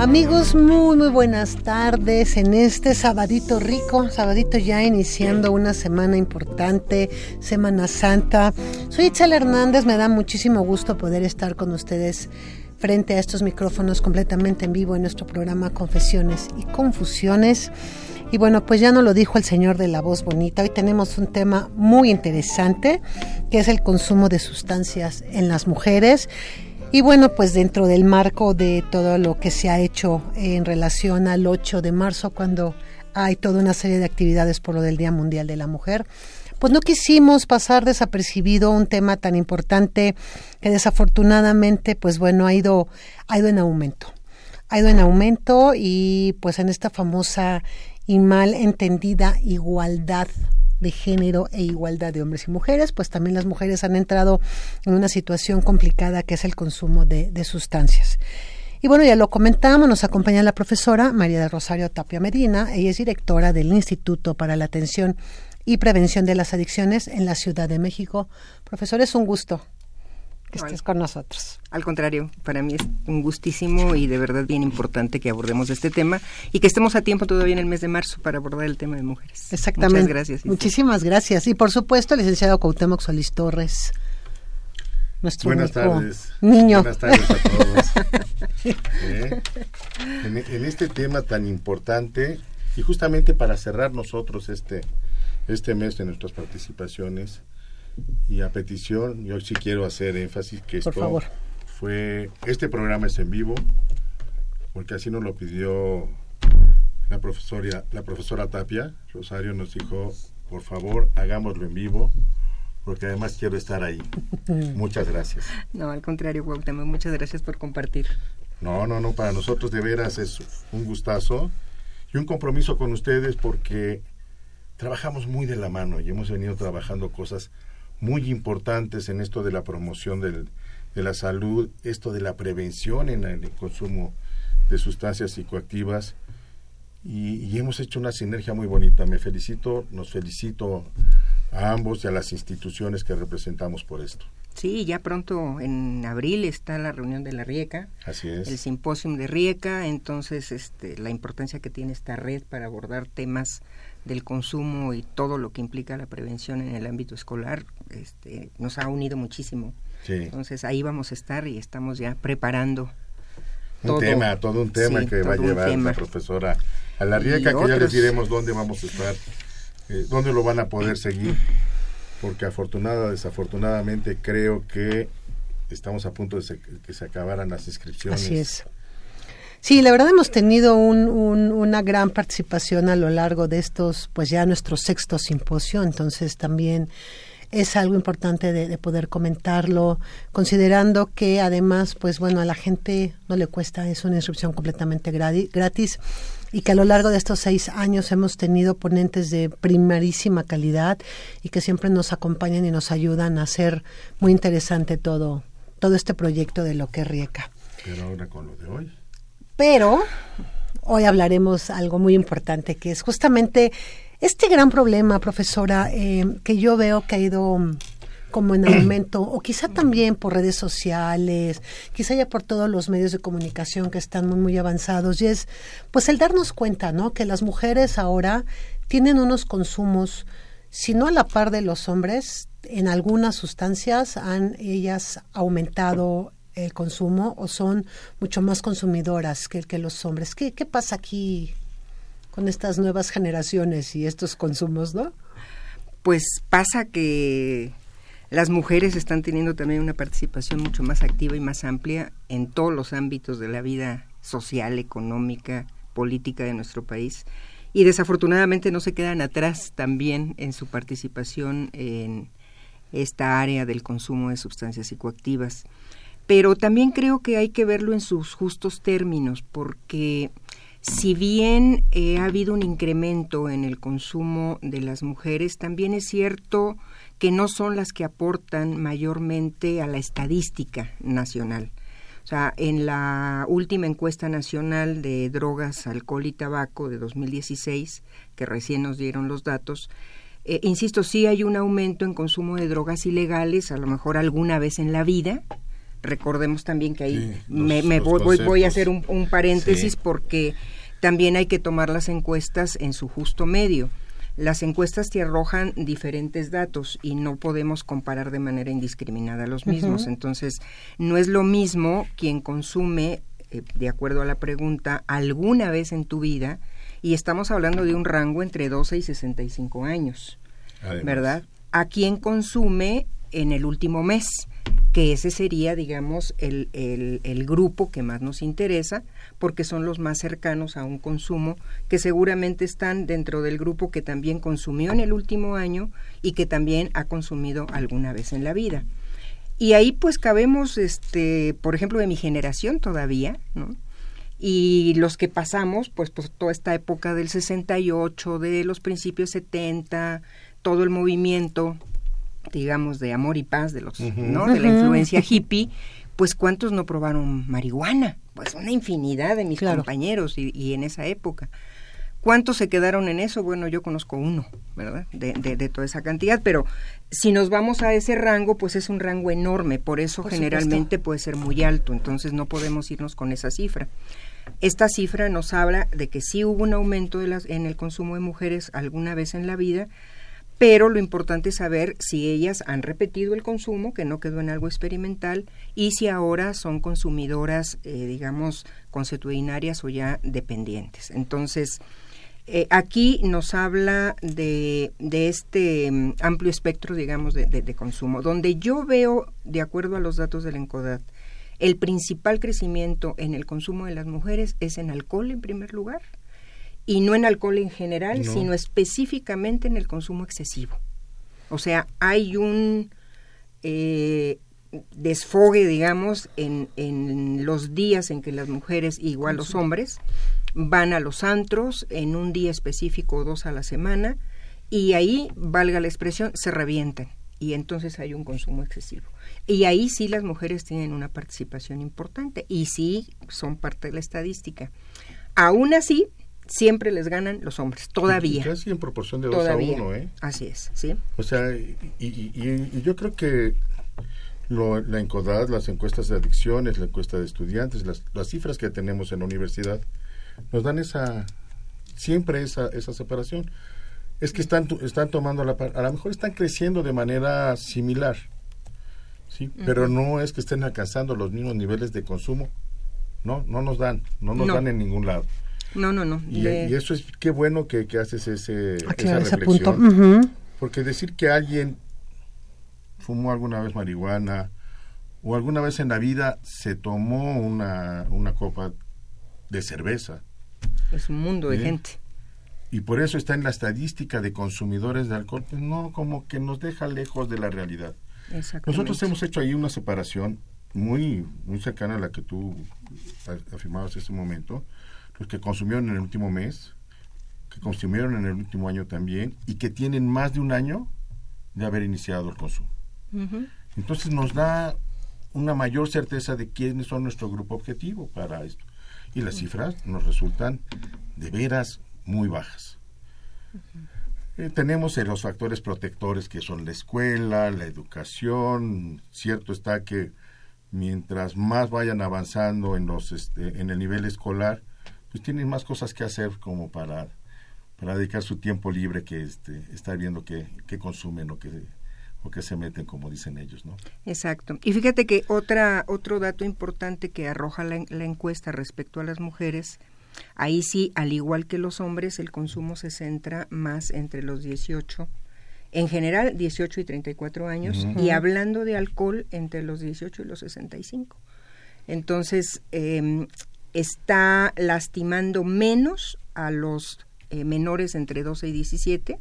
Amigos, muy muy buenas tardes en este sabadito rico, sabadito ya iniciando una semana importante, Semana Santa. Soy Itzel Hernández, me da muchísimo gusto poder estar con ustedes frente a estos micrófonos completamente en vivo en nuestro programa Confesiones y Confusiones. Y bueno, pues ya no lo dijo el señor de la voz bonita, hoy tenemos un tema muy interesante, que es el consumo de sustancias en las mujeres. Y bueno, pues dentro del marco de todo lo que se ha hecho en relación al 8 de marzo, cuando hay toda una serie de actividades por lo del Día Mundial de la Mujer, pues no quisimos pasar desapercibido un tema tan importante que desafortunadamente, pues bueno, ha ido, ha ido en aumento. Ha ido en aumento y pues en esta famosa y mal entendida igualdad de género e igualdad de hombres y mujeres, pues también las mujeres han entrado en una situación complicada que es el consumo de, sustancias. Y bueno, ya lo comentamos, nos acompaña la profesora María de Rosario Tapia Medina, ella es directora del Instituto para la Atención y Prevención de las Adicciones en la Ciudad de México. Profesor, es un gusto que estés con nosotros. Al contrario, para mí es un gustísimo y de verdad bien importante que abordemos este tema y que estemos a tiempo todavía en el mes de marzo para abordar el tema de mujeres. Exactamente. Muchas gracias. Muchísimas gracias. Y por supuesto, el licenciado Cuauhtémoc Solís Torres. Nuestro Buenas único tardes. Niño. Buenas tardes a todos. ¿Eh? en, en este tema tan importante y justamente para cerrar nosotros este, este mes de nuestras participaciones y a petición, yo sí quiero hacer énfasis que Por esto favor. fue, este programa es en vivo, porque así nos lo pidió la profesora, la profesora Tapia, Rosario nos dijo, por favor, hagámoslo en vivo, porque además quiero estar ahí. Muchas gracias. No, al contrario, muchas gracias por compartir. No, no, no, para nosotros de veras es un gustazo y un compromiso con ustedes porque trabajamos muy de la mano y hemos venido trabajando cosas muy importantes en esto de la promoción del, de la salud, esto de la prevención en el consumo de sustancias psicoactivas y, y hemos hecho una sinergia muy bonita. Me felicito, nos felicito a ambos y a las instituciones que representamos por esto. Sí, ya pronto en abril está la reunión de la RIECA, Así es. el simposium de RIECA, entonces este, la importancia que tiene esta red para abordar temas del consumo y todo lo que implica la prevención en el ámbito escolar este, nos ha unido muchísimo. Sí. Entonces ahí vamos a estar y estamos ya preparando Un todo. tema, todo un tema Sí, que va a llevar la profesora a la Y Rieca, que ya les diremos dónde vamos a estar, eh, dónde lo van a poder seguir, porque afortunada, desafortunadamente creo que estamos a punto de se- que se acabaran las inscripciones. Así es. Sí, la verdad hemos tenido un- un- una gran participación a lo largo de estos, pues ya nuestro sexto simposio, entonces también es algo importante de, de poder comentarlo, considerando que además, pues bueno, a la gente no le cuesta, es una inscripción completamente gratis y que a lo largo de estos seis años hemos tenido ponentes de primerísima calidad y que siempre nos acompañan y nos ayudan a hacer muy interesante todo, todo este proyecto de lo que Rieca. Pero ahora con lo de hoy. Pero hoy hablaremos algo muy importante, que es justamente este gran problema, profesora, eh, que yo veo que ha ido como en aumento, o quizá también por redes sociales, quizá ya por todos los medios de comunicación que están muy, muy avanzados, y es pues el darnos cuenta, ¿no? Que las mujeres ahora tienen unos consumos, si no a la par de los hombres, en algunas sustancias han ellas aumentado el consumo o son mucho más consumidoras que, que los hombres. ¿Qué, ¿Qué pasa aquí con estas nuevas generaciones y estos consumos, no? Pues pasa que las mujeres están teniendo también una participación mucho más activa y más amplia en todos los ámbitos de la vida social, económica, política de nuestro país y desafortunadamente no se quedan atrás también en su participación en esta área del consumo de sustancias psicoactivas. Pero también creo que hay que verlo en sus justos términos, porque si bien eh, ha habido un incremento en el consumo de las mujeres, también es cierto que no son las que aportan mayormente a la estadística nacional. O sea, en la última encuesta nacional de drogas, alcohol y tabaco de 2016, que recién nos dieron los datos, eh, insisto, sí hay un aumento en consumo de drogas ilegales, a lo mejor alguna vez en la vida. Recordemos también que ahí me, voy, a hacer un, paréntesis porque también hay que tomar las encuestas en su justo medio. Las encuestas te arrojan diferentes datos y no podemos comparar de manera indiscriminada los mismos. Entonces, no es lo mismo quien consume, eh, de acuerdo a la pregunta, alguna vez en tu vida, y estamos hablando de un rango entre 12 y 65 años, ¿verdad? A quien consume en el último mes que ese sería, digamos, el, el, grupo que más nos interesa, porque son los más cercanos a un consumo, que seguramente están dentro del grupo que también consumió en el último año y que también ha consumido alguna vez en la vida. Y ahí pues cabemos, este, por ejemplo, de mi generación todavía, ¿no? Y los que pasamos, pues, pues toda esta época del 68, de los principios 70, todo el movimiento digamos, de amor y paz de los, ¿no? De la influencia hippie, pues cuántos no probaron marihuana, pues una infinidad de mis compañeros y, en esa época. ¿Cuántos se quedaron en eso? Bueno, yo conozco uno, ¿verdad? De, de, toda esa cantidad, pero si nos vamos a ese rango, pues es un rango enorme, por eso generalmente puede ser muy alto, entonces no podemos irnos con esa cifra. Esta cifra nos habla de que sí hubo un aumento de las, en el consumo de mujeres alguna vez en la vida, pero lo importante es saber si ellas han repetido el consumo, que no quedó en algo experimental, y si ahora son consumidoras, eh, digamos, consuetudinarias o ya dependientes. Entonces, eh, aquí nos habla de, de este mm, amplio espectro, digamos, de, consumo, donde yo veo, de acuerdo a los datos del ENCODAT, el principal crecimiento en el consumo de las mujeres es en alcohol en primer lugar, y no en alcohol en general, sino específicamente en el consumo excesivo. O sea, hay un eh, desfogue, digamos, en, en, los días en que las mujeres, igual los hombres, van a los antros en un día específico o dos a la semana y ahí, valga la expresión, se revientan y entonces hay un consumo excesivo. Y ahí sí las mujeres tienen una participación importante y sí son parte de la estadística. Aún así, siempre les ganan los hombres, todavía. Casi en proporción de dos a uno, ¿eh? Así es, sí. O sea, y, y, yo creo que lo, la ENCODAD, las encuestas de adicciones, la encuesta de estudiantes, las, las cifras que tenemos en la universidad, nos dan esa, siempre esa, esa separación. Es que están, están tomando la a lo mejor están creciendo de manera similar, sí, pero no es que estén alcanzando los mismos niveles de consumo, no, no nos dan, no nos dan en ningún lado. No, no, no. Y, eso es, qué bueno que, haces ese, esa reflexión. Porque decir que alguien fumó alguna vez marihuana o alguna vez en la vida se tomó una, una copa de cerveza. Es un mundo de ¿Eh? gente. Y por eso está en la estadística de consumidores de alcohol, pues no, como que nos deja lejos de la realidad. Nosotros hemos hecho ahí una separación muy, muy cercana a la que tú afirmabas en ese momento, los que consumieron en el último mes, que consumieron en el último año también y que tienen más de un año de haber iniciado el consumo. Entonces nos da una mayor certeza de quiénes son nuestro grupo objetivo para esto. Y las cifras nos resultan de veras muy bajas. Eh, tenemos los factores protectores que son la escuela, la educación. Cierto está que mientras más vayan avanzando en los este, en el nivel escolar, pues tienen más cosas que hacer como para, para dedicar su tiempo libre que este, estar viendo qué, qué consumen o qué, o qué se meten, como dicen ellos, ¿no? Exacto. Y fíjate que otra, otro dato importante que arroja la, la encuesta respecto a las mujeres, ahí sí, al igual que los hombres, el consumo se centra más entre los 18 en general 18 y 34 años, y hablando de alcohol entre los 18 y los 65. Entonces, em, está lastimando menos a los eh, menores entre 12 y 17.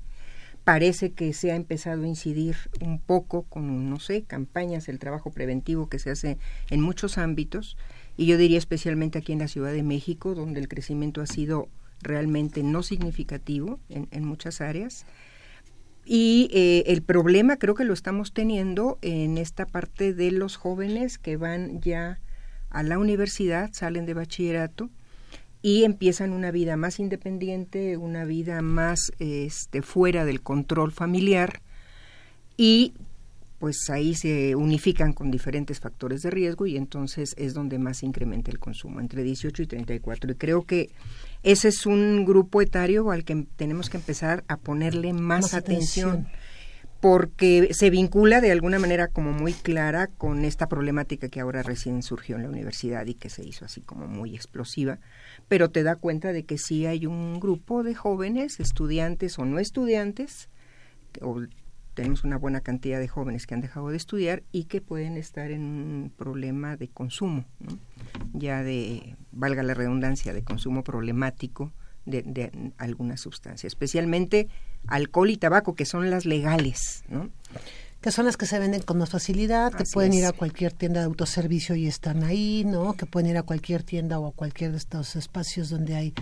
Parece que se ha empezado a incidir un poco con, no sé, campañas, el trabajo preventivo que se hace en muchos ámbitos, y yo diría especialmente aquí en la Ciudad de México, donde el crecimiento ha sido realmente no significativo en, muchas áreas. Y eh, el problema creo que lo estamos teniendo en esta parte de los jóvenes que van ya a la universidad, salen de bachillerato y empiezan una vida más independiente, una vida más este, fuera del control familiar y pues ahí se unifican con diferentes factores de riesgo y entonces es donde más incrementa el consumo, entre 18 y 34. Y creo que ese es un grupo etario al que tenemos que empezar a ponerle más, atención porque se vincula de alguna manera como muy clara con esta problemática que ahora recién surgió en la universidad y que se hizo así como muy explosiva, pero te da cuenta de que sí hay un grupo de jóvenes, estudiantes o no estudiantes, o tenemos una buena cantidad de jóvenes que han dejado de estudiar y que pueden estar en un problema de consumo, ya de, valga la redundancia, de consumo problemático de, de alguna sustancia, especialmente alcohol y tabaco, que son las legales, ¿no? que son las que se venden con más facilidad, que pueden ir a cualquier tienda de autoservicio y están ahí, ¿no? Que pueden ir a cualquier tienda o a cualquier de estos espacios donde hay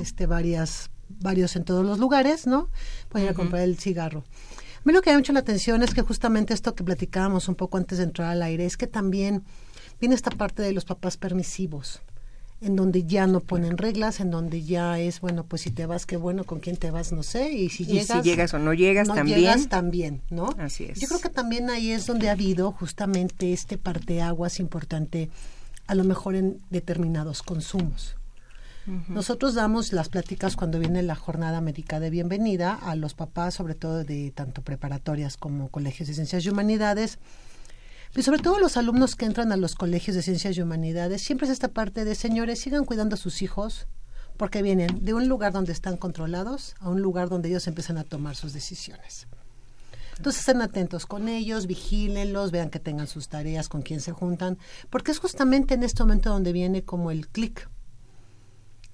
este varias varios en todos los lugares, ¿no? Pueden ir a comprar el cigarro. A mí lo que me ha mucho la atención es que justamente esto que platicábamos un poco antes de entrar al aire es que también viene esta parte de los papás permisivos en donde ya no ponen reglas, en donde ya es, bueno, pues si te vas, qué bueno, con quién te vas, no sé, y si, llegas, si llegas o no llegas no también. Llegas también, ¿no? Así es. Yo creo que también ahí es donde ha habido justamente este parteaguas importante, a lo mejor en determinados consumos. Nosotros damos las pláticas cuando viene la jornada médica de bienvenida a los papás, sobre todo de tanto preparatorias como colegios de ciencias y humanidades, y sobre todo los alumnos que entran a los colegios de ciencias y humanidades, siempre es esta parte de, señores, sigan cuidando a sus hijos, porque vienen de un lugar donde están controlados a un lugar donde ellos empiezan a tomar sus decisiones. Entonces estén atentos con ellos, vigílenlos, vean que tengan sus tareas, con quién se juntan, porque es justamente en este momento donde viene como el clic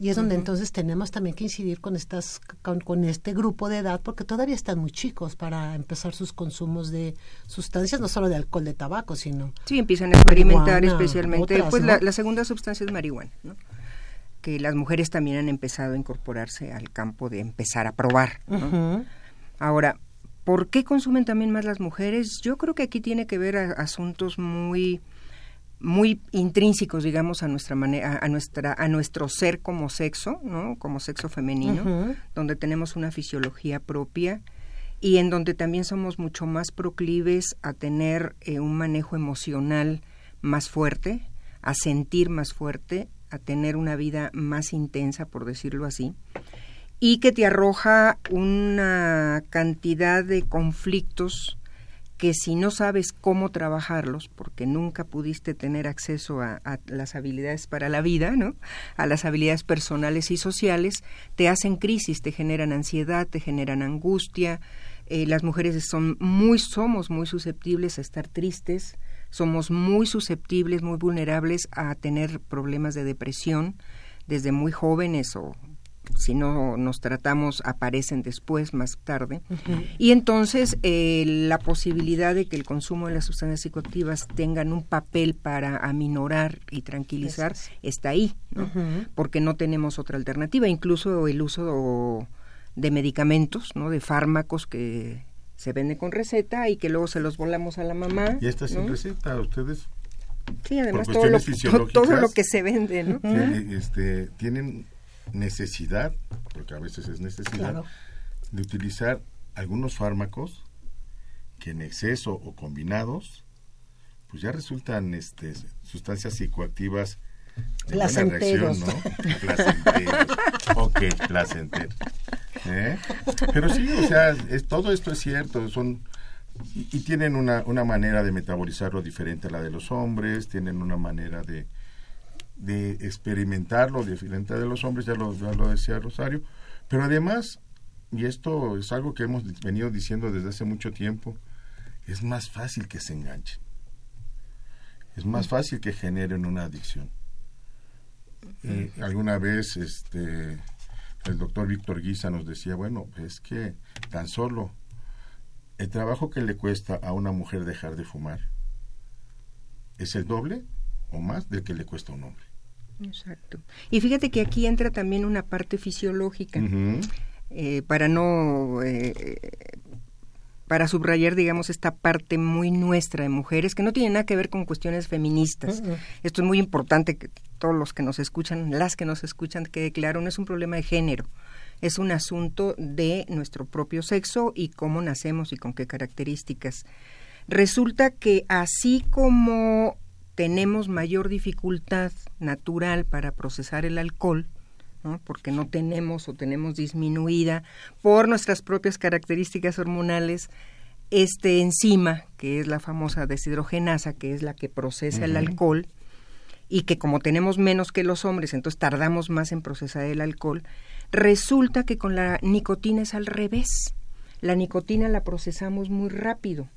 y es donde entonces tenemos también que incidir con estas con, este grupo de edad porque todavía están muy chicos para empezar sus consumos de sustancias no solo de alcohol de tabaco sino sí empiezan a experimentar especialmente pues la, segunda sustancia es marihuana ¿no? que las mujeres también han empezado a incorporarse al campo de empezar a probar ahora ¿por qué consumen también más las mujeres? Yo creo que aquí tiene que ver asuntos muy muy intrínsecos, digamos, a nuestra manera, a nuestra, a nuestro ser como sexo, ¿no? Como sexo femenino, donde tenemos una fisiología propia y en donde también somos mucho más proclives a tener eh, un manejo emocional más fuerte, a sentir más fuerte, a tener una vida más intensa, por decirlo así, y que te arroja una cantidad de conflictos que si no sabes cómo trabajarlos, porque nunca pudiste tener acceso a, las habilidades para la vida, ¿no? A las habilidades personales y sociales, te hacen crisis, te generan ansiedad, te generan angustia. Eh, las mujeres son muy, somos muy susceptibles a estar tristes, somos muy susceptibles, muy vulnerables a tener problemas de depresión desde muy jóvenes o si no nos tratamos aparecen después, más tarde. Y entonces eh, la posibilidad de que el consumo de las sustancias psicoactivas tengan un papel para aminorar y tranquilizar está ahí, ¿no? porque no tenemos otra alternativa. Incluso el uso de medicamentos, ¿no? de fármacos que se venden con receta y que luego se los volamos a la mamá. Y esta sin receta, ustedes Sí, además todo lo, todo lo, que se vende, ¿no? este, tienen necesidad, porque a veces es necesidad, de utilizar algunos fármacos que en exceso o combinados, pues ya resultan este, sustancias psicoactivas de placenteros. buena reacción, ¿no? placenteros. ok, placenteros. ¿Eh? Pero sí, o sea, es, todo esto es cierto, son y, tienen una, una manera de metabolizarlo diferente a la de los hombres, tienen una manera de, de experimentarlo diferente de los hombres, ya lo, ya lo decía Rosario, pero además y esto es algo que hemos venido diciendo desde hace mucho tiempo, es más fácil que se enganchen. Es más fácil que generen una adicción. Eh, alguna vez este el doctor Víctor Guisa nos decía, bueno, es que tan solo el trabajo que le cuesta a una mujer dejar de fumar es el doble o más del que le cuesta a un hombre. Exacto. Y fíjate que aquí entra también una parte fisiológica. Eh, para no eh, para subrayar, digamos, esta parte muy nuestra de mujeres, que no tiene nada que ver con cuestiones feministas. Esto es muy importante que todos los que nos escuchan, las que nos escuchan, quede claro, no es un problema de género, es un asunto de nuestro propio sexo y cómo nacemos y con qué características. Resulta que así como tenemos mayor dificultad natural para procesar el alcohol, porque no tenemos o tenemos disminuida por nuestras propias características hormonales este enzima, que es la famosa deshidrogenasa, que es la que procesa el alcohol, y que como tenemos menos que los hombres, entonces tardamos más en procesar el alcohol, resulta que con la nicotina es al revés. La nicotina la procesamos muy rápido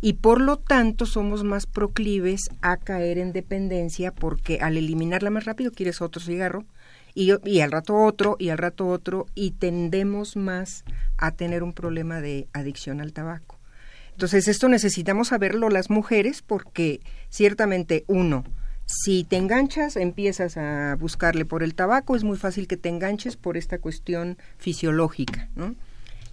y por lo tanto somos más proclives a caer en dependencia porque al eliminarla más rápido quieres otro cigarro, y, al rato otro y al rato otro y tendemos más a tener un problema de adicción al tabaco. Entonces esto necesitamos saberlo las mujeres porque ciertamente uno, si te enganchas, empiezas a buscarle por el tabaco, es muy fácil que te enganches por esta cuestión fisiológica, ¿no?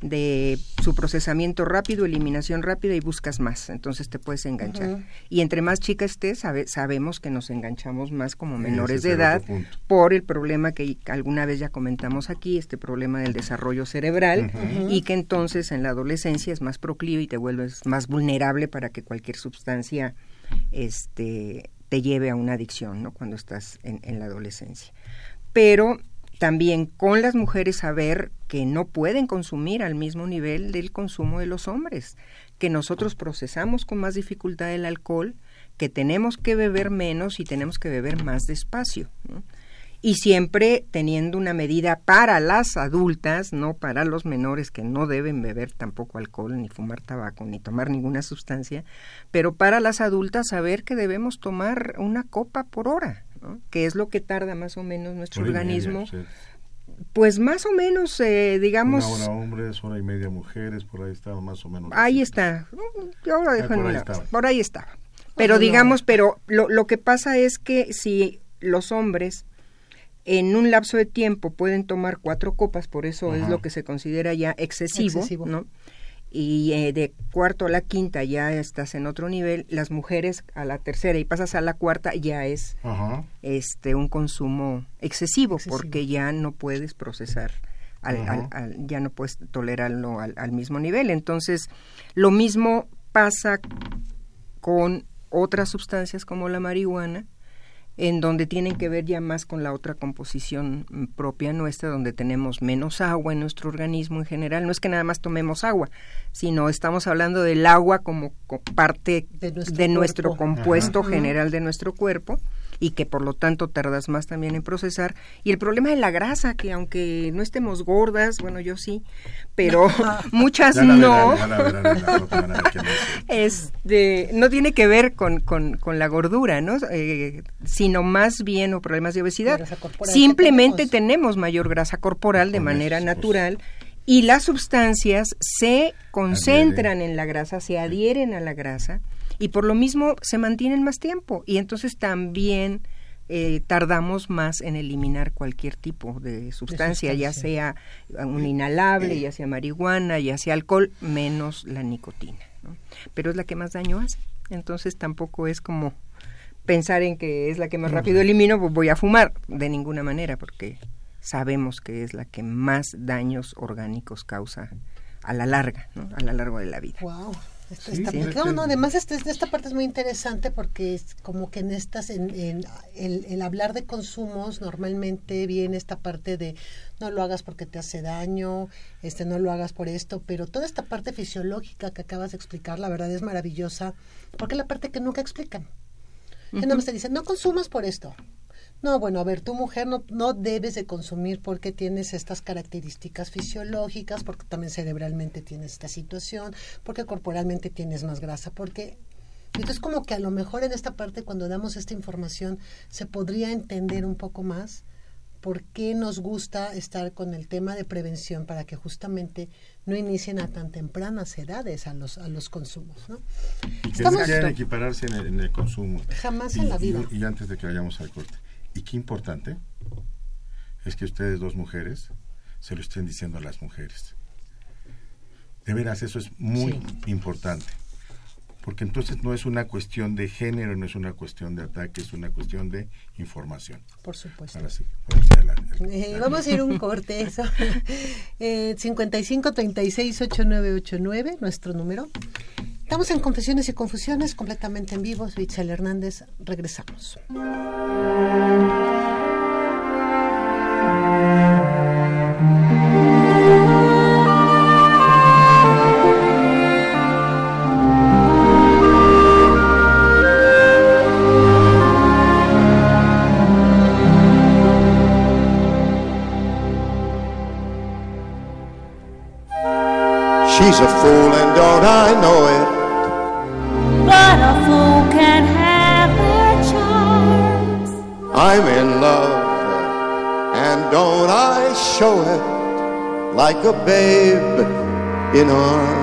De su procesamiento rápido, eliminación rápida y buscas más, entonces te puedes enganchar. Y entre más chica estés, sabemos que nos enganchamos más como menores de edad por el problema que alguna vez ya comentamos aquí, este problema del desarrollo cerebral y que entonces en la adolescencia es más proclive y te vuelves más vulnerable para que cualquier sustancia este te lleve a una adicción, ¿no? Cuando estás en, en la adolescencia. Pero también con las mujeres saber que no pueden consumir al mismo nivel del consumo de los hombres, que nosotros procesamos con más dificultad el alcohol, que tenemos que beber menos y tenemos que beber más despacio. Y siempre teniendo una medida para las adultas, no para los menores que no deben beber tampoco alcohol, ni fumar tabaco, ni tomar ninguna sustancia, pero para las adultas saber que debemos tomar una copa por hora que es lo que tarda más o menos nuestro organismo. Pues más o menos, eh, digamos... Una hora hombres, hora y media mujeres, por ahí estaba más o menos. Ahí está. Yo lo dejo por, ahí por ahí está. Pero digamos, pero lo, lo que pasa es que si los hombres en un lapso de tiempo pueden tomar cuatro copas, por eso es lo que se considera ya excesivo, excesivo. ¿no? Y eh, de cuarto a la quinta ya estás en otro nivel, las mujeres a la tercera y pasas a la cuarta ya es este un consumo excesivo, porque ya no puedes procesar al, ya no puedes tolerarlo al, al mismo nivel. Entonces, lo mismo pasa con otras sustancias como la marihuana, en donde tienen que ver ya más con la otra composición mm, propia nuestra, donde tenemos menos agua en nuestro organismo en general. No es que nada más tomemos agua, sino estamos hablando del agua como parte de nuestro, compuesto general de nuestro cuerpo y que por lo tanto tardas más también en procesar. Y el problema de la grasa, que aunque no estemos gordas, bueno, yo sí, pero muchas no, este, no tiene que ver con, con, la gordura, ¿no? Eh, sino más bien o problemas de obesidad. Simplemente tenemos. mayor grasa corporal de manera natural y las sustancias se concentran en la grasa, se adhieren a la grasa y por lo mismo se mantienen más tiempo y entonces también eh, tardamos más en eliminar cualquier tipo de sustancia, ya sea un inhalable, ya sea marihuana, ya sea alcohol, menos la nicotina. Pero es la que más daño hace. Entonces tampoco es como pensar en que es la que más rápido elimino, pues voy a fumar. De ninguna manera, porque sabemos que es la que más daños orgánicos causa a la larga, ¿no? a lo largo de la vida. Wow. No, además este, esta parte es muy interesante porque es como que en estas, en, el, hablar de consumos normalmente viene esta parte de no lo hagas porque te hace daño, este no lo hagas por esto, pero toda esta parte fisiológica que acabas de explicar, la verdad es maravillosa, porque es la parte que nunca explican. Que nada más te dicen, no consumas por esto, no, bueno, a ver, tu mujer no, no debes de consumir porque tienes estas características fisiológicas, porque también cerebralmente tienes esta situación, porque corporalmente tienes más grasa, porque... Entonces como que a lo mejor en esta parte cuando damos esta información se podría entender un poco más por qué nos gusta estar con el tema de prevención para que justamente no inicien a tan tempranas edades a los a los consumos, ¿no? Estamos... quieren equipararse en el, consumo. Jamás en la vida. y antes de que vayamos al corte, y qué importante es que ustedes dos mujeres se lo estén diciendo a las mujeres. De veras, eso es muy importante. Porque entonces no es una cuestión de género, no es una cuestión de ataque, es una cuestión de información. Por supuesto. Ahora sí. Eh, vamos a ir un corte. Eso. Eh, 55 36 8989, nuestro número. Estamos en Confesiones y Confusiones, completamente en vivo. Itzel Hernández. Regresamos. She's a fool like a babe in arms?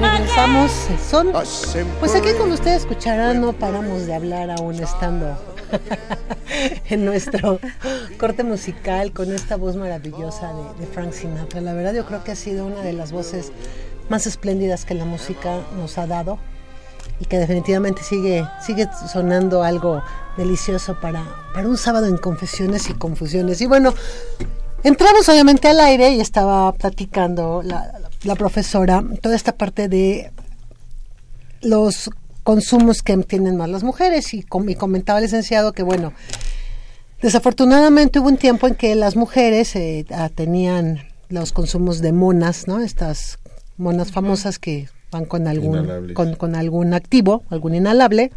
Regresamos, son, pues aquí como ustedes escucharán no paramos de hablar aún estando en nuestro corte musical con esta voz maravillosa de, de, Frank Sinatra. La verdad yo creo que ha sido una de las voces más espléndidas que la música nos ha dado y que definitivamente sigue, sigue sonando algo delicioso para, para un sábado en confesiones y confusiones. Y bueno, entramos obviamente al aire y estaba platicando la, la profesora toda esta parte de los consumos que tienen más las mujeres y, y comentaba el licenciado que bueno, desafortunadamente hubo un tiempo en que las mujeres eh, tenían los consumos de monas, ¿no? Estas monas famosas que van con algún con, con, algún activo, algún inhalable,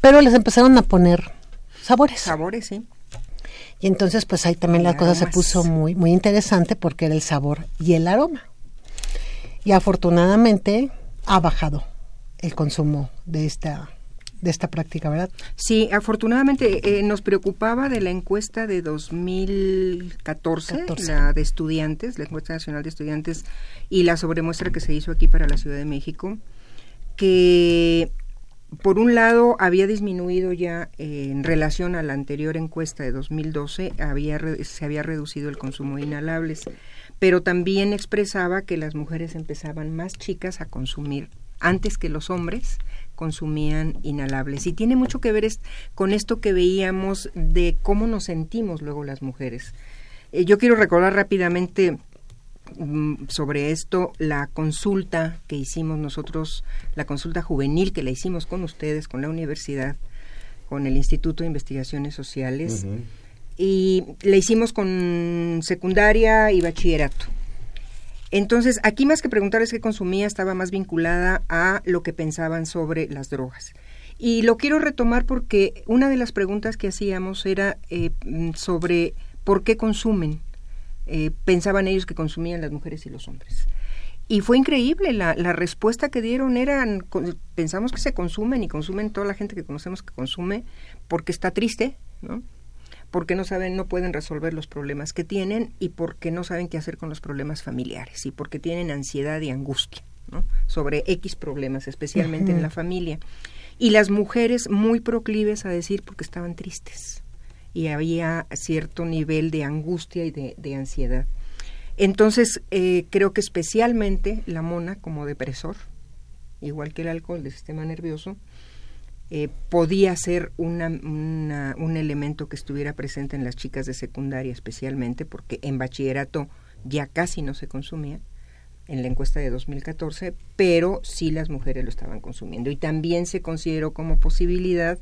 pero les empezaron a poner sabores. Sabores, sí. Y entonces pues ahí también la cosa se puso muy muy interesante porque era el sabor y el aroma. Y afortunadamente ha bajado el consumo de esta de esta práctica, ¿verdad? Sí, afortunadamente eh, nos preocupaba de la encuesta de 2014, 14. la de estudiantes, la encuesta nacional de estudiantes y la sobremuestra que se hizo aquí para la Ciudad de México, que por un lado había disminuido ya eh, en relación a la anterior encuesta de 2012, había se había reducido el consumo de inhalables, pero también expresaba que las mujeres empezaban más chicas a consumir antes que los hombres consumían inhalables. Y tiene mucho que ver con esto que veíamos de cómo nos sentimos luego las mujeres. Eh, yo quiero recordar rápidamente mm, sobre esto la consulta que hicimos nosotros, la consulta juvenil que la hicimos con ustedes, con la universidad, con el Instituto de Investigaciones Sociales. Y la hicimos con secundaria y bachillerato. Entonces, aquí más que preguntarles qué consumía, estaba más vinculada a lo que pensaban sobre las drogas. Y lo quiero retomar porque una de las preguntas que hacíamos era eh, sobre por qué consumen. Eh, pensaban ellos que consumían las mujeres y los hombres. Y fue increíble, la, la respuesta que dieron eran, pensamos que se consumen y consumen toda la gente que conocemos que consume porque está triste, ¿no? Porque no saben, no pueden resolver los problemas que tienen y porque no saben qué hacer con los problemas familiares y porque tienen ansiedad y angustia ¿no? sobre X problemas, especialmente uh -huh. en la familia. Y las mujeres muy proclives a decir porque estaban tristes. y había cierto nivel de angustia y de, de ansiedad. Entonces, eh, creo que especialmente la mona como depresor, igual que el alcohol del sistema nervioso, eh, podía ser una, una- un elemento que estuviera presente en las chicas de secundaria especialmente, porque en bachillerato ya casi no se consumía en la encuesta de 2014, pero sí las mujeres lo estaban consumiendo. Y también se consideró como posibilidad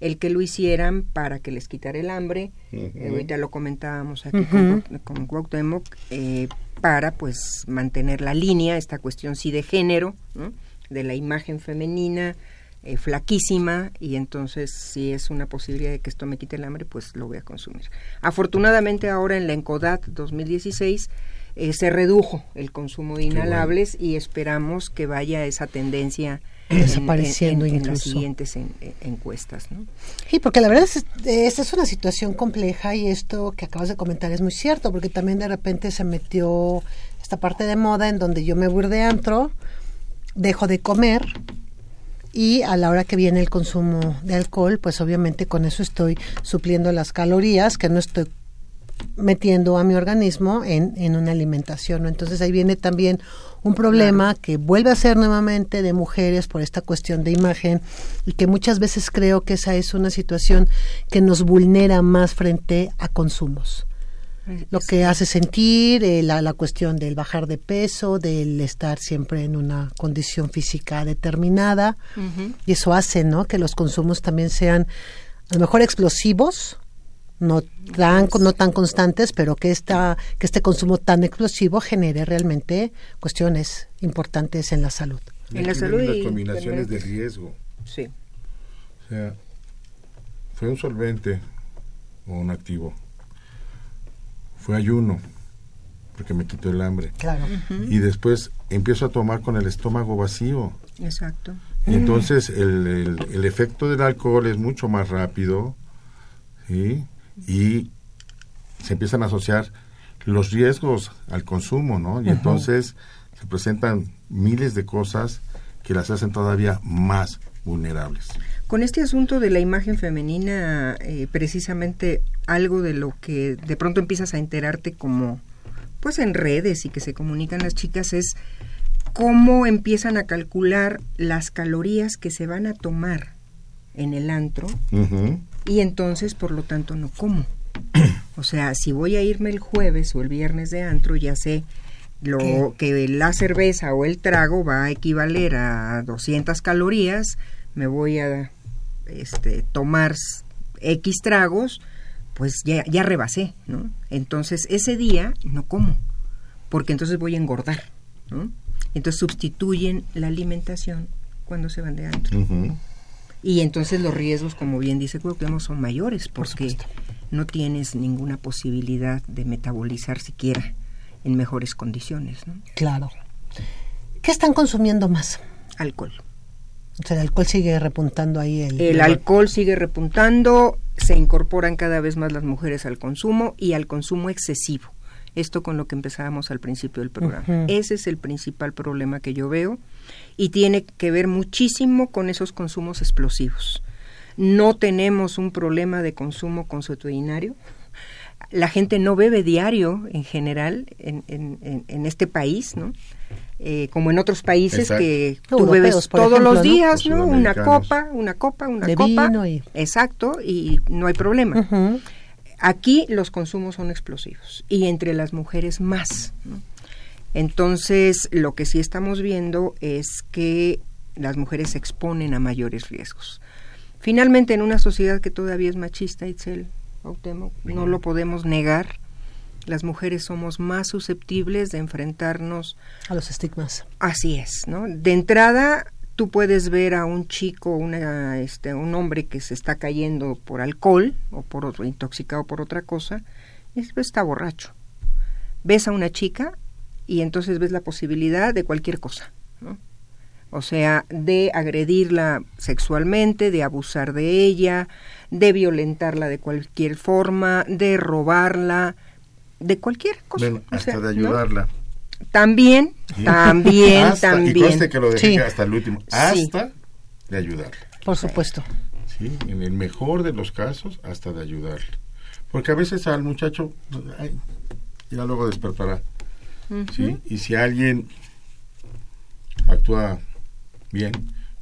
el que lo hicieran para que les quitara el hambre. Eh, ahorita lo comentábamos aquí con, Cuau- con Cuauhtémoc, eh, para pues mantener la línea, esta cuestión sí de género, ¿no? de la imagen femenina, eh, flaquísima, y entonces si es una posibilidad de que esto me quite el hambre, pues lo voy a consumir. Afortunadamente ahora en la ENCODAT 2016 eh, se redujo el consumo de bueno. inhalables y esperamos que vaya esa tendencia en- Desapareciendo en, en- en las siguientes en- en- encuestas. ¿no? Sí, porque la verdad es esta es una situación compleja y esto que acabas de comentar es muy cierto, porque también de repente se metió esta parte de moda en donde yo me voy de antro, dejo de comer y a la hora que viene el consumo de alcohol, pues obviamente con eso estoy supliendo las calorías que no estoy metiendo a mi organismo en, en una alimentación. ¿no? Entonces ahí viene también un problema que vuelve a ser nuevamente de mujeres por esta cuestión de imagen y que muchas veces creo que esa es una situación que nos vulnera más frente a consumos. Lo que hace sentir eh, la, la cuestión del bajar de peso, del estar siempre en una condición física determinada y eso hace ¿no? que los consumos también sean a lo mejor explosivos, no tan, no tan constantes, pero que, esta, que este consumo tan explosivo genere realmente cuestiones importantes en la salud. Y En la salud las combinaciones de riesgo. Sí. O sea, fue un solvente o un activo. Fue ayuno, porque me quitó el hambre. Claro. Y después empiezo a tomar con el estómago vacío. Exacto. Y entonces el, el- el efecto del alcohol es mucho más rápido, ¿sí? Y se empiezan a asociar los riesgos al consumo, ¿no? Y entonces se presentan miles de cosas que las hacen todavía más vulnerables. Con este asunto de la imagen femenina, eh, precisamente algo de lo que de pronto empiezas a enterarte como pues en redes y que se comunican las chicas es cómo empiezan a calcular las calorías que se van a tomar en el antro y entonces por lo tanto no como. O sea, si voy a irme el jueves o el viernes de antro, ya sé lo que la cerveza o el trago va a equivaler a 200 calorías, me voy a este, tomar X tragos, pues ya, ya rebasé, ¿no? Entonces ese día no como, porque entonces voy a engordar, ¿no? Entonces sustituyen la alimentación cuando se van de antro. Y entonces los riesgos, como bien dice Cuauhtémoc, son mayores porque no tienes ninguna posibilidad de metabolizar siquiera en mejores condiciones, ¿no? Claro. ¿Qué están consumiendo más? Alcohol. O sea, el alcohol sigue repuntando ahí el... El alcohol sigue repuntando, se incorporan cada vez más las mujeres al consumo y al consumo excesivo. Esto con lo que empezábamos al principio del programa. Ese es el principal problema que yo veo y tiene que ver muchísimo con esos consumos explosivos. No tenemos un problema de consumo consuetudinario. La gente no bebe diario en general en, en- en- en este país, ¿no? Eh, como en otros países Exacto. que tú Europeos, bebes todos ejemplo, los días, ¿no? Una copa, una copa, una De copa. vino y- Exacto, y no hay problema. Aquí los consumos son explosivos y entre las mujeres más. ¿no? Entonces, lo que sí estamos viendo es que las mujeres se exponen a mayores riesgos. Finalmente, en una sociedad que todavía es machista, Itzel, Cuauhtémoc, no lo podemos negar, las mujeres somos más susceptibles de enfrentarnos A los estigmas. Así es, ¿no? De entrada, tú puedes ver a un chico, una, este, un hombre que se está cayendo por alcohol o por otro, intoxicado por otra cosa, y después está borracho. Ves a una chica y entonces ves la posibilidad de cualquier cosa, ¿no? O sea, de agredirla sexualmente, de abusar de ella, de violentarla de cualquier forma, de robarla, de cualquier cosa. O hasta sea, de ¿no? ayudarla. También, ¿sí? también, Hasta- Y también. conste que lo dejé Sí. hasta el último. Sí. Hasta de ayudarla. Por supuesto. ¿sí? En el mejor de los casos, hasta de ayudarle. Porque a veces al muchacho, ay, ya luego despertará. ¿sí? Y si alguien actúa bien,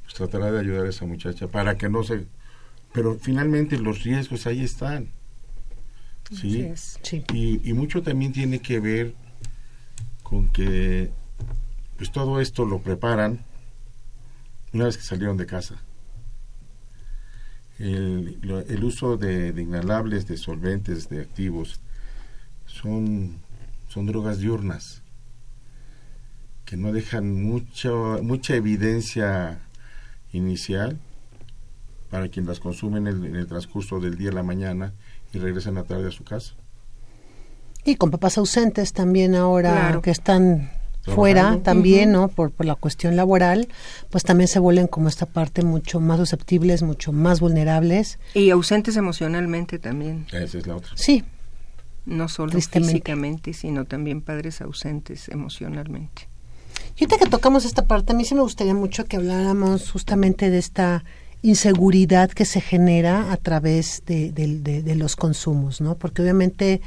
pues tratará de ayudar a esa muchacha para que no se... Pero finalmente los riesgos ahí están. ¿Sí? Es. Sí. Y, y mucho también tiene que ver con que pues todo esto lo preparan una vez que salieron de casa. El, lo- el uso de, de inhalables, de solventes, de activos, son, son drogas diurnas que no dejan mucho, mucha evidencia inicial para quien las consume en el, en el transcurso del día a la mañana y regresan a la tarde a su casa. Y con papás ausentes también ahora Claro. que están Trabajando. fuera también, ¿no? Por, por la cuestión laboral, pues también se vuelven como esta parte mucho más susceptibles, mucho más vulnerables. Y ausentes emocionalmente también, Esa es la otra. Sí, no solo físicamente, sino también padres ausentes emocionalmente. Y ahorita que tocamos esta parte, a mí sí me gustaría mucho que habláramos justamente de esta inseguridad que se genera a través de, de- de- de los consumos, ¿no? Porque obviamente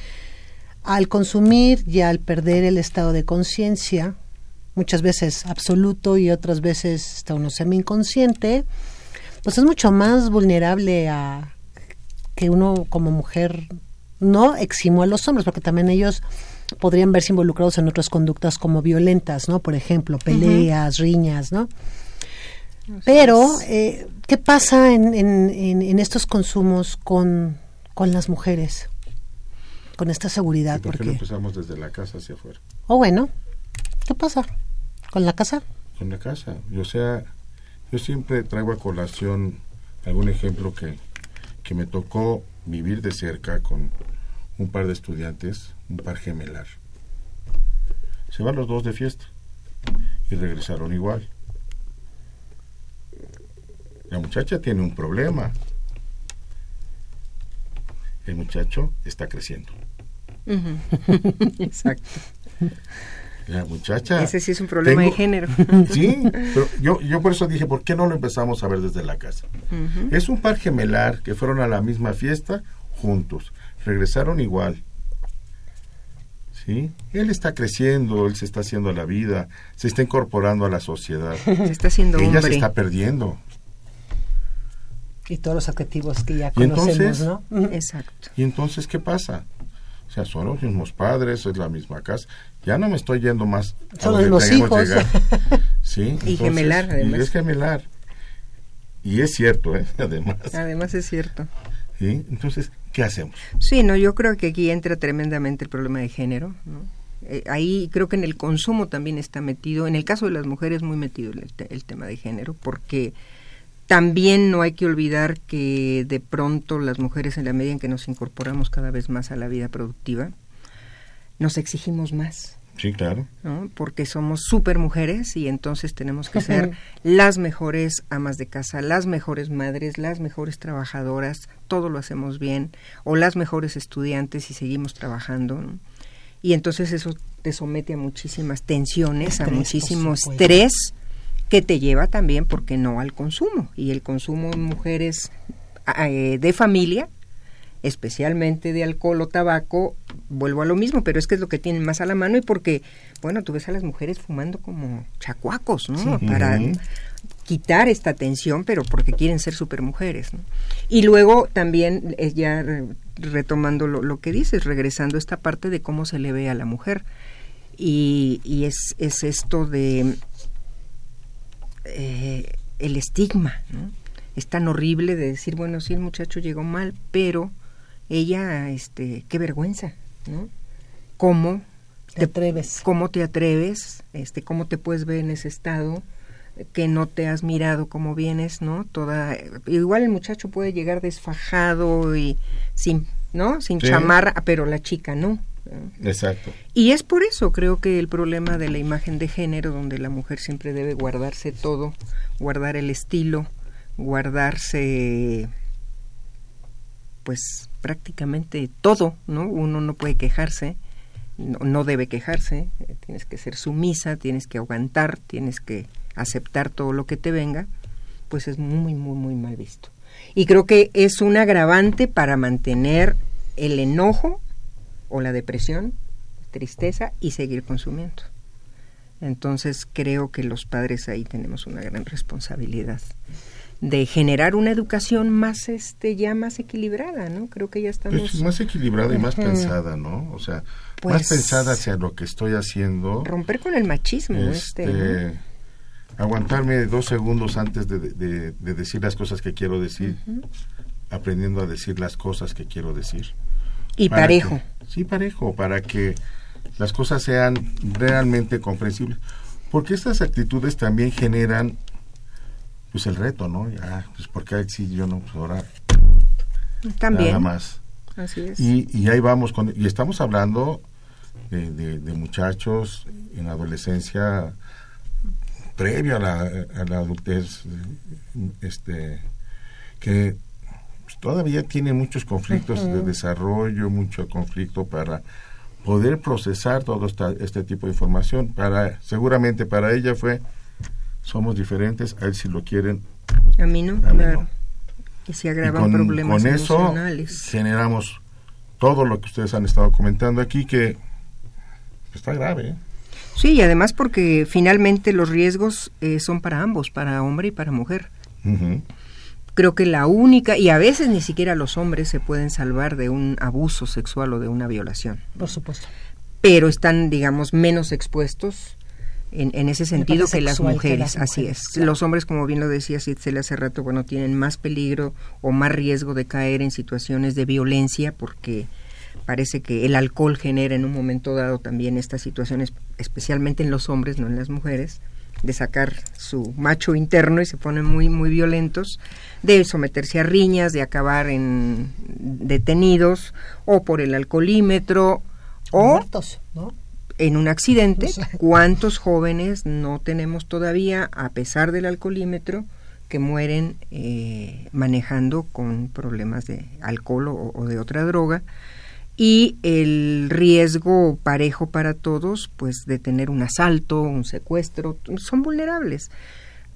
al consumir y al perder el estado de conciencia, muchas veces absoluto y otras veces está uno semi inconsciente, pues es mucho más vulnerable a que uno como mujer no eximo a los hombres, porque también ellos podrían verse involucrados en otras conductas como violentas, ¿no? Por ejemplo, peleas, riñas, ¿no? Pero, eh, ¿qué pasa en, en- en- en estos consumos con, con las mujeres? Con esta ¿Y seguridad, por qué no porque... empezamos desde la casa hacia afuera? O bueno, ¿qué pasa con la casa? Con la casa. Y, O sea, yo siempre traigo a colación algún ejemplo que, que me tocó vivir de cerca con un par de estudiantes, un par gemelar. Se van los dos de fiesta y regresaron igual. La muchacha tiene un problema. El muchacho está creciendo. Exacto. La muchacha. Ese sí es un problema de género. Sí, pero yo, yo por eso dije, ¿por qué no lo empezamos a ver desde la casa? Es un par gemelar que fueron a la misma fiesta juntos, regresaron igual. ¿Sí? Él está creciendo, él se está haciendo a la vida, se está incorporando a la sociedad. Se está haciendo Ella hombre. se está perdiendo. Y todos los adjetivos que ya conocemos, entonces- ¿no? Exacto. ¿Y entonces qué pasa? O sea, son los mismos padres, es la misma casa. Ya no me estoy yendo más a Son donde los hijos. llegar. Sí, Y entonces- gemelar, además. Y es gemelar. Y es cierto, ¿eh? Además. Además es cierto. ¿Sí? Entonces, ¿qué hacemos? Sí, no, yo creo que aquí entra tremendamente el problema de género. ¿no? Eh, ahí creo que en el consumo también está metido, en el caso de las mujeres muy metido el, te- el tema de género, porque también no hay que olvidar que de pronto las mujeres en la medida en que nos incorporamos cada vez más a la vida productiva, nos exigimos más. Sí, claro. ¿no? porque somos súper mujeres y entonces tenemos que ser las mejores amas de casa, las mejores madres, las mejores trabajadoras, todo lo hacemos bien, o las mejores estudiantes y seguimos trabajando. ¿no? Y entonces eso te somete a muchísimas tensiones, a Estrés, muchísimo supuesto. estrés que te lleva también, porque no al consumo. Y el consumo en mujeres eh, de familia, especialmente de alcohol o tabaco, vuelvo a lo mismo, pero es que es lo que tienen más a la mano y porque, bueno, tú ves a las mujeres fumando como chacuacos, ¿no? Para quitar esta tensión, pero porque quieren ser supermujeres, ¿no? Y luego también, eh, ya re- retomando lo, lo que dices, regresando a esta parte de cómo se le ve a la mujer. Y, y es, es esto de eh, el estigma, ¿no? Es tan horrible de decir, bueno, sí, el muchacho llegó mal, pero ella, este, qué vergüenza, ¿no? ¿Cómo Te atreves. cómo te atreves, este, cómo te puedes ver en ese estado, que no te has mirado cómo vienes, ¿no? Toda, igual el muchacho puede llegar desfajado y sin, ¿no? Sin Sí. chamarra, pero la chica no. Exacto. Y es por eso creo que el problema de la imagen de género, donde la mujer siempre debe guardarse todo, guardar el estilo, guardarse pues prácticamente todo, ¿no? Uno no puede quejarse, no, no debe quejarse, eh, tienes que ser sumisa, tienes que aguantar, tienes que aceptar todo lo que te venga, pues es muy, muy, muy mal visto. Y creo que es un agravante para mantener el enojo o la depresión, tristeza y seguir consumiendo. Entonces creo que los padres ahí tenemos una gran responsabilidad de generar una educación más este ya más equilibrada, ¿no? Creo que ya estamos Pues más equilibrada y más pensada, ¿no? O sea, Pues- más pensada hacia lo que estoy haciendo. romper con el machismo este, ¿no? este, aguantarme dos segundos antes de, de- de decir las cosas que quiero decir, aprendiendo a decir las cosas que quiero decir. y parejo. que- sí, parejo, para que las cosas sean realmente comprensibles. Porque estas actitudes también generan pues el reto, ¿no? Ah, pues porque él sí, yo no, pues ahora También. nada más. Así es. Y, y ahí vamos, con, y estamos hablando de, de- de muchachos en adolescencia previo a la, a la adultez, este, que todavía tiene muchos conflictos de desarrollo, mucho conflicto para poder procesar todo esta, este tipo de información. Para, seguramente para ella fue, somos diferentes, a él si lo quieren, a mí no, a mí claro. no. Y se Y agravan con, problemas con eso emocionales. generamos todo lo que ustedes han estado comentando aquí que pues, está grave. ¿eh? Sí, y además porque finalmente los riesgos eh, son para ambos, para hombre y para mujer. Ujú. Creo que la única, y a veces ni siquiera los hombres se pueden salvar de un abuso sexual o de una violación, Por supuesto. pero están, digamos, menos expuestos en, en ese sentido que las que mujeres. Así es. claro. Los hombres, como bien lo decía Citzel hace rato, bueno, tienen más peligro o más riesgo de caer en situaciones de violencia porque parece que el alcohol genera en un momento dado también estas situaciones, especialmente en los hombres, no en las mujeres, de sacar su macho interno y se ponen muy muy violentos, de someterse a riñas, de acabar en detenidos o por el alcoholímetro o Muertos, ¿no? en un accidente. ¿cuántos jóvenes no tenemos todavía, a pesar del alcoholímetro, que mueren eh, manejando con problemas de alcohol o, o de otra droga? Y el riesgo parejo para todos, pues de tener un asalto, un secuestro, son vulnerables.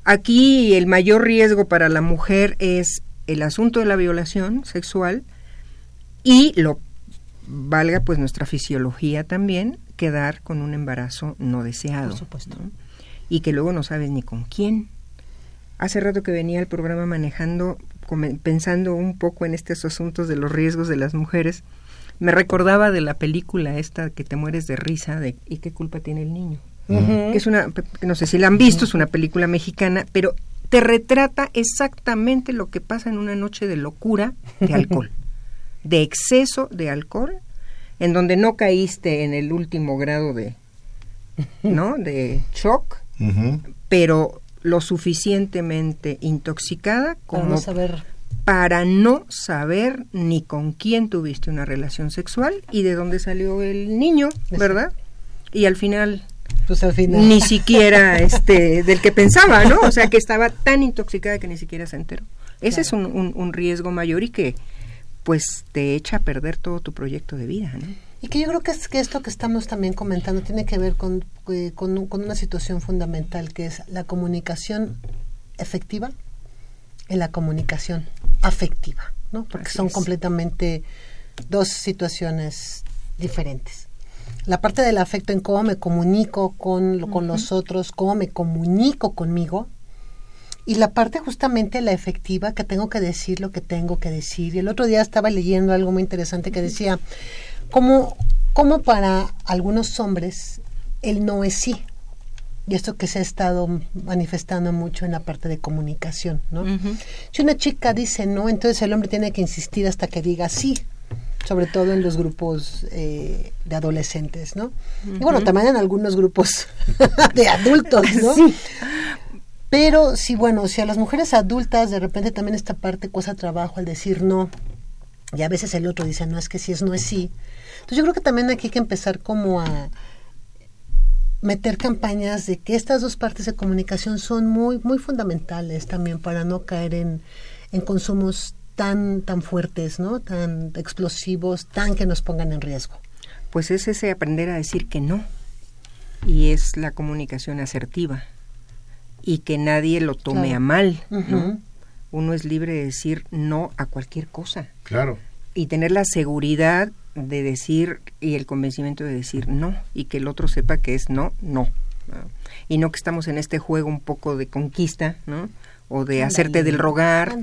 Aquí el mayor riesgo para la mujer es el asunto de la violación sexual y lo valga pues nuestra fisiología también quedar con un embarazo no deseado. Por supuesto. ¿no? Y que luego no sabes ni con quién. Hace rato que venía el programa manejando, pensando un poco en estos asuntos de los riesgos de las mujeres, me recordaba de la película esta que te mueres de risa de ¿Y qué culpa tiene el niño? Que es una, no sé si la han visto, es una película mexicana, pero te retrata exactamente lo que pasa en una noche de locura de alcohol, de exceso de alcohol, en donde no caíste en el último grado de, ¿no? De shock, pero lo suficientemente intoxicada Para como no saber. para no saber ni con quién tuviste una relación sexual y de dónde salió el niño, ¿verdad? Y al final Pues al final. ni siquiera este del que pensaba, ¿no? O sea, que estaba tan intoxicada que ni siquiera se enteró. Ese es un, un- un riesgo mayor y que pues te echa a perder todo tu proyecto de vida, ¿no? Y que yo creo que, es, que esto que estamos también comentando tiene que ver con, eh, con, un- con una situación fundamental que es la comunicación efectiva y la comunicación afectiva, ¿no? Porque Así son es. completamente dos situaciones diferentes. La parte del afecto en cómo me comunico con, con los otros, cómo me comunico conmigo, y la parte justamente la efectiva, que tengo que decir lo que tengo que decir. Y el otro día estaba leyendo algo muy interesante que decía, como, como para algunos hombres el no es sí. Y esto que se ha estado manifestando mucho en la parte de comunicación, ¿no? Si una chica dice no, entonces el hombre tiene que insistir hasta que diga sí, sobre todo en los grupos eh, de adolescentes, ¿no? Y bueno, también en algunos grupos de adultos, ¿no? Pero sí, bueno, si a las mujeres adultas de repente también esta parte cuesta trabajo al decir no, y a veces el otro dice no, es que si es no es sí. Entonces yo creo que también aquí hay que empezar como a meter campañas de que estas dos partes de comunicación son muy, muy fundamentales también para no caer en, en consumos tan, tan fuertes, ¿no? Tan explosivos, tan que nos pongan en riesgo. Pues es ese aprender a decir que no. Y es la comunicación asertiva. Y que nadie lo tome Claro. a mal. Uno es libre de decir no a cualquier cosa. Claro. y tener la seguridad de decir y el convencimiento de decir no y que el otro sepa que es no, no. Y no que estamos en este juego un poco de conquista, ¿no? O de hacerte del rogar,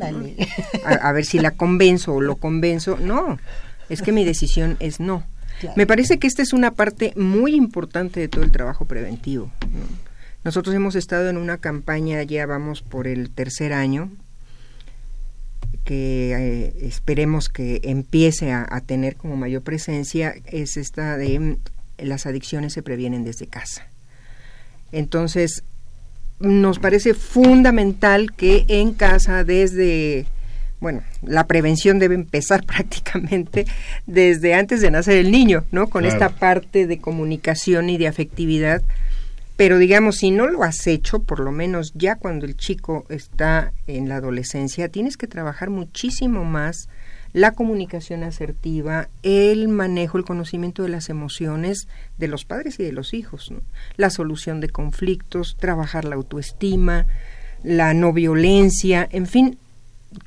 a, ver si la convenzo o lo convenzo. No, es que mi decisión es no. Me parece que esta es una parte muy importante de todo el trabajo preventivo. Nosotros hemos estado en una campaña, ya vamos por el tercer año, que eh, esperemos que empiece a, tener como mayor presencia es esta de las adicciones se previenen desde casa. Entonces, nos parece fundamental que en casa desde bueno, la prevención debe empezar prácticamente desde antes de nacer el niño, ¿no? Con esta parte de comunicación y de afectividad pero digamos, si no lo has hecho, por lo menos ya cuando el chico está en la adolescencia, tienes que trabajar muchísimo más la comunicación asertiva, el manejo, el conocimiento de las emociones de los padres y de los hijos, la solución de conflictos, trabajar la autoestima, la no violencia, en fin,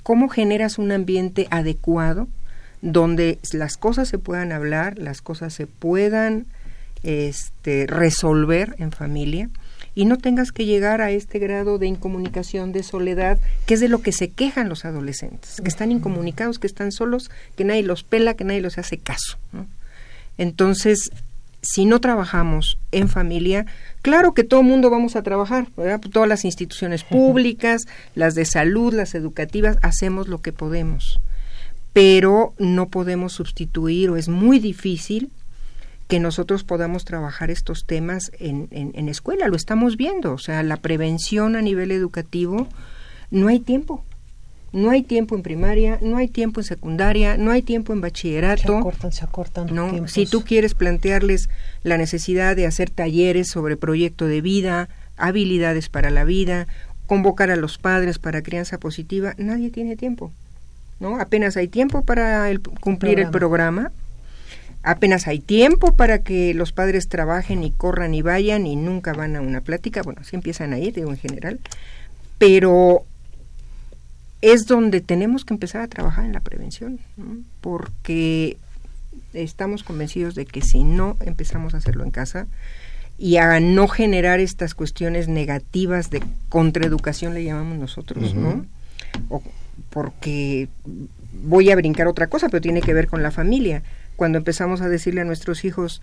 cómo generas un ambiente adecuado donde las cosas se puedan hablar, las cosas se puedan este, resolver en familia y no tengas que llegar a este grado de incomunicación, de soledad, que es de lo que se quejan los adolescentes, que están incomunicados, que están solos, que nadie los pela, que nadie los hace caso. Entonces, si no trabajamos en familia, claro que todo el mundo vamos a trabajar, todas las instituciones públicas, las de salud, las educativas, hacemos lo que podemos, pero no podemos sustituir o es muy difícil que nosotros podamos trabajar estos temas en, en, escuela. Lo estamos viendo, o sea, la prevención a nivel educativo, no hay tiempo. No hay tiempo en primaria, no hay tiempo en secundaria, no hay tiempo en bachillerato. Se acortan, se acortan. No, si tú quieres plantearles la necesidad de hacer talleres sobre proyecto de vida, habilidades para la vida, convocar a los padres para crianza positiva, nadie tiene tiempo. ¿No? Apenas hay tiempo para el, cumplir el programa apenas hay tiempo para que los padres trabajen y corran y vayan y nunca van a una plática, bueno, sí empiezan a ir, digo en general, pero es donde tenemos que empezar a trabajar en la prevención, porque estamos convencidos de que si no empezamos a hacerlo en casa y a no generar estas cuestiones negativas de contraeducación, le llamamos nosotros, ¿no? O porque voy a brincar otra cosa, pero tiene que ver con la familia cuando empezamos a decirle a nuestros hijos,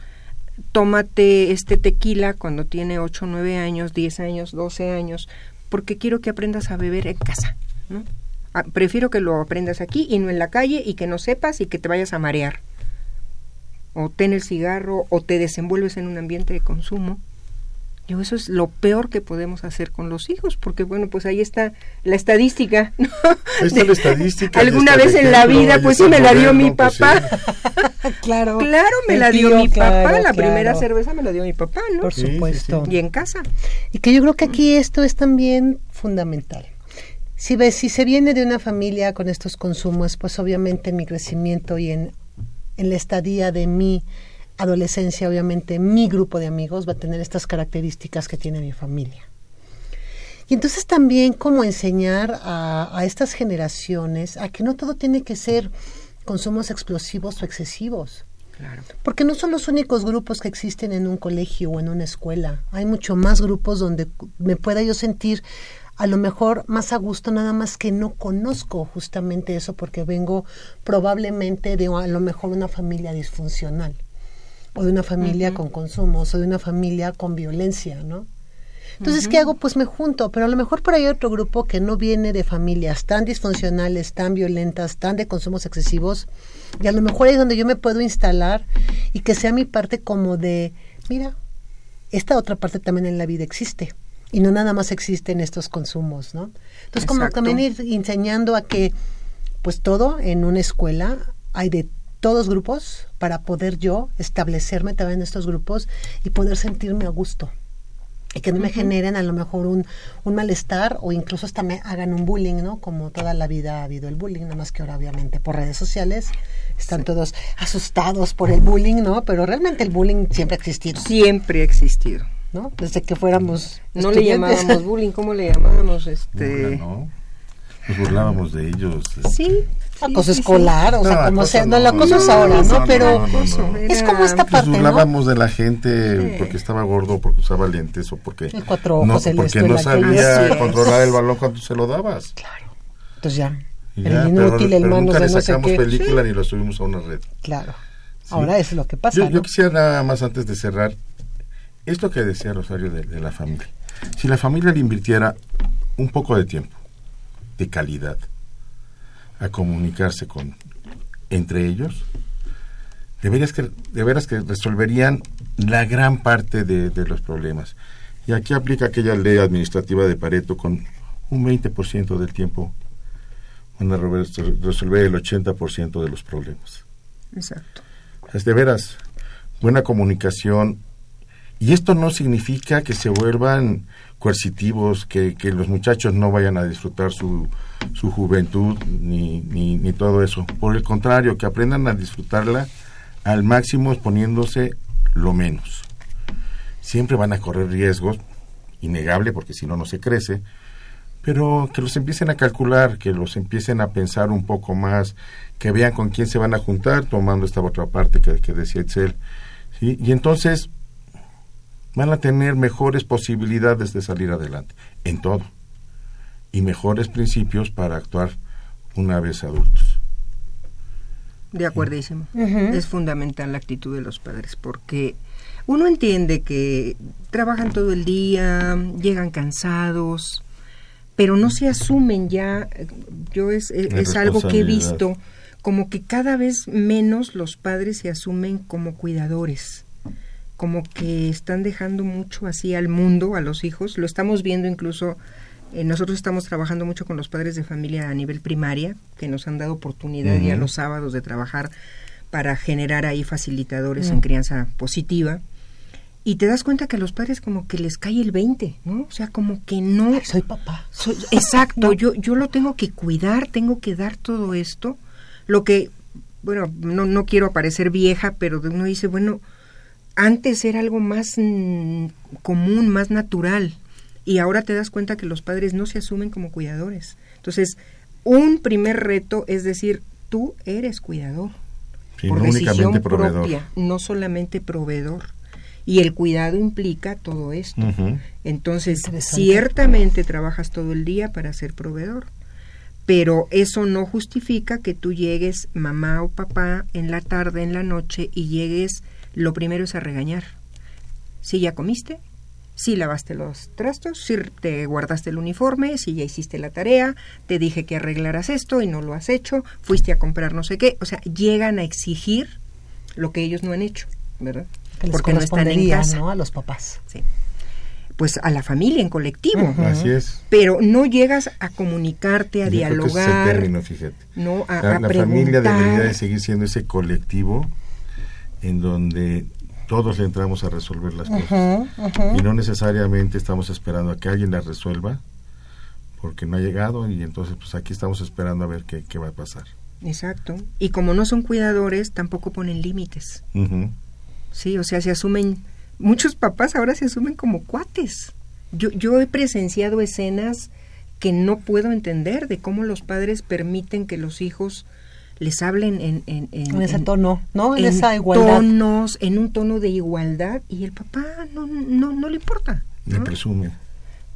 tómate este tequila cuando tiene 8, 9 años, 10 años, 12 años, porque quiero que aprendas a beber en casa, ¿no? Ah, prefiero que lo aprendas aquí y no en la calle y que no sepas y que te vayas a marear. O ten el cigarro o te desenvuelves en un ambiente de consumo eso es lo peor que podemos hacer con los hijos, porque bueno, pues ahí está la estadística. está la estadística. Alguna vez en la vida, pues sí me la dio mi pues papá. claro. Claro, me la dio mi papá. La primera cerveza me la dio mi papá, ¿no? Por supuesto. y en casa. Y que yo creo que aquí esto es también fundamental. Si ves, si se viene de una familia con estos consumos, pues obviamente en mi crecimiento y en, en la estadía de mi adolescencia, obviamente, mi grupo de amigos va a tener estas características que tiene mi familia. Y entonces también como enseñar a, estas generaciones a que no todo tiene que ser consumos explosivos o excesivos. Claro. Porque no son los únicos grupos que existen en un colegio o en una escuela. Hay mucho más grupos donde me pueda yo sentir a lo mejor más a gusto, nada más que no conozco justamente eso porque vengo probablemente de a lo mejor una familia disfuncional o de una familia con consumos o de una familia con violencia, ¿no? Entonces, ¿qué hago? Pues me junto, pero a lo mejor por ahí hay otro grupo que no viene de familias tan disfuncionales, tan violentas, tan de consumos excesivos, y a lo mejor ahí es donde yo me puedo instalar y que sea mi parte como de, mira, esta otra parte también en la vida existe y no nada más existe en estos consumos, ¿no? Entonces, como también ir enseñando a que, pues todo en una escuela hay de todos grupos para poder yo establecerme también en estos grupos y poder sentirme a gusto y que no me generen a lo mejor un, un, malestar o incluso hasta me hagan un bullying, ¿no? Como toda la vida ha habido el bullying, nada más que ahora obviamente por redes sociales están todos asustados por el bullying, ¿no? Pero realmente el bullying siempre ha existido. Siempre ha existido. ¿No? Desde que fuéramos No le llamábamos bullying, ¿cómo le llamábamos? Este... Nos burlábamos de ellos. Sí. Acoso escolar, o sea, No, como acoso sea, no, el acoso es ahora, no, Pero es como esta Nos parte, ¿no? burlábamos de la gente porque estaba gordo, porque usaba lentes o porque El cuatro ojos, no, porque no sabía controlar el balón cuando se lo dabas. Entonces ya, Y el ya, inútil, pero, el pero nunca de le no sé sacamos película ni lo subimos a una red. Claro. Ahora es lo que pasa, Yo, yo ¿no? quisiera nada más antes de cerrar esto que decía Rosario de, de la familia. Si la familia le invirtiera un poco de tiempo, de calidad, a comunicarse con entre ellos, de veras que, de veras que resolverían la gran parte de, de los problemas. Y aquí aplica aquella ley administrativa de Pareto con un 20% del tiempo van a resolver el 80% de los problemas. Exacto. Es de veras, buena comunicación. Y esto no significa que se vuelvan coercitivos, que, que los muchachos no vayan a disfrutar su, su juventud, ni, ni, todo eso. Por el contrario, que aprendan a disfrutarla al máximo exponiéndose lo menos. Siempre van a correr riesgos, innegable, porque si no, no se crece, pero que los empiecen a calcular, que los empiecen a pensar un poco más, que vean con quién se van a juntar, tomando esta otra parte que, que decía Excel. Y entonces van a tener mejores posibilidades de salir adelante, en todo, y mejores principios para actuar una vez adultos. De acuerdísimo. Es fundamental la actitud de los padres porque uno entiende que trabajan todo el día, llegan cansados, pero no se asumen ya. Yo es, es, algo que he visto como que cada vez menos los padres se asumen como cuidadores, como que están dejando mucho así al mundo, a los hijos. Lo estamos viendo incluso eh, nosotros estamos trabajando mucho con los padres de familia a nivel primaria, que nos han dado oportunidad ya los sábados de trabajar para generar ahí facilitadores en crianza positiva. Y te das cuenta que a los padres como que les cae el 20, ¿no? O sea, como que no... Ay, soy papá. Soy- exacto, yo, yo lo tengo que cuidar, tengo que dar todo esto. Lo que, bueno, no, no quiero parecer vieja, pero uno dice, bueno, antes era algo más mm, común, más natural. Y ahora te das cuenta que los padres no se asumen como cuidadores. Entonces, un primer reto es decir, tú eres cuidador. Sí, por no decisión únicamente proveedor. propia, no solamente proveedor. Y el cuidado implica todo esto. Entonces, ciertamente trabajas todo el día para ser proveedor, pero eso no justifica que tú llegues, mamá o papá, en la tarde, en la noche, y llegues, lo primero es a regañar. Si ya comiste, si lavaste los trastos, si te guardaste el uniforme, si ya hiciste la tarea, te dije que arreglaras esto y no lo has hecho, fuiste a comprar no sé qué, o sea, llegan a exigir lo que ellos no han hecho, ¿verdad? Que les Porque no están en casa. ¿no? A los papás. Sí. Pues a la familia en colectivo. Así es. Pero no llegas a comunicarte, a Yo creo que es dialogar, término, fíjate. no a, La, a la familia debería de seguir siendo ese colectivo en donde todos le entramos a resolver las cosas. Y no necesariamente estamos esperando a que alguien las resuelva, porque no ha llegado y entonces pues aquí estamos esperando a ver qué, qué va a pasar. Exacto. Y como no son cuidadores, tampoco ponen límites. Sí, o sea, se asumen, muchos papás ahora se asumen como cuates. Yo, yo he presenciado escenas que no puedo entender de cómo los padres permiten que los hijos les hablen en, en, en- En ese en- tono, ¿no? En, en esa igualdad. tonos, en un tono de igualdad y el papá no, no, no le importa. Le ¿no? presume.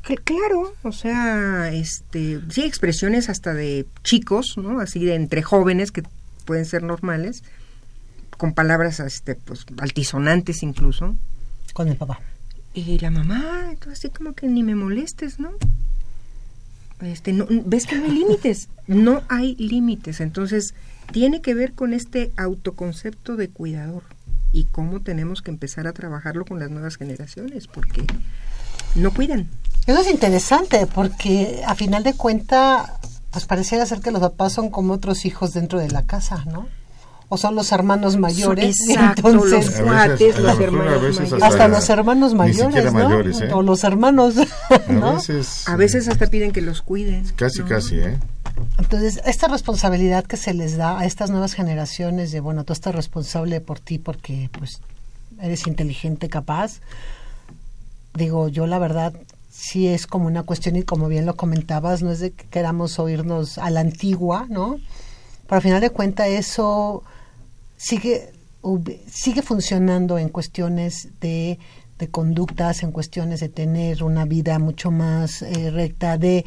Cl- Claro, o sea, este, sí, expresiones hasta de chicos, ¿no? Así de entre jóvenes que pueden ser normales, con palabras, este, pues, altisonantes incluso. Con el papá. Y la mamá, entonces así como que ni me molestes, ¿no? Este, no, ves que no hay límites, no hay límites, entonces tiene que ver con este autoconcepto de cuidador y cómo tenemos que empezar a trabajarlo con las nuevas generaciones, porque no cuidan. Eso es interesante porque a final de cuenta, pues pareciera ser que los papás son como otros hijos dentro de la casa, ¿no? O son los hermanos mayores. Exacto, entonces, los A cuates, a a hermanos mayores. hasta los hermanos mayores, ¿no? mayores, ¿eh? O los hermanos, A ¿no? veces. A veces hasta piden que los cuiden. Casi, ¿no? casi, ¿eh? Entonces, esta responsabilidad que se les da a estas nuevas generaciones de, bueno, tú estás responsable por ti porque, pues, eres inteligente, capaz. Digo, yo la verdad sí es como una cuestión y como bien lo comentabas, no es de que queramos oírnos a la antigua, ¿no? Pero al final de cuentas eso sigue, sigue funcionando en cuestiones de, de, conductas, en cuestiones de tener una vida mucho más eh, recta, de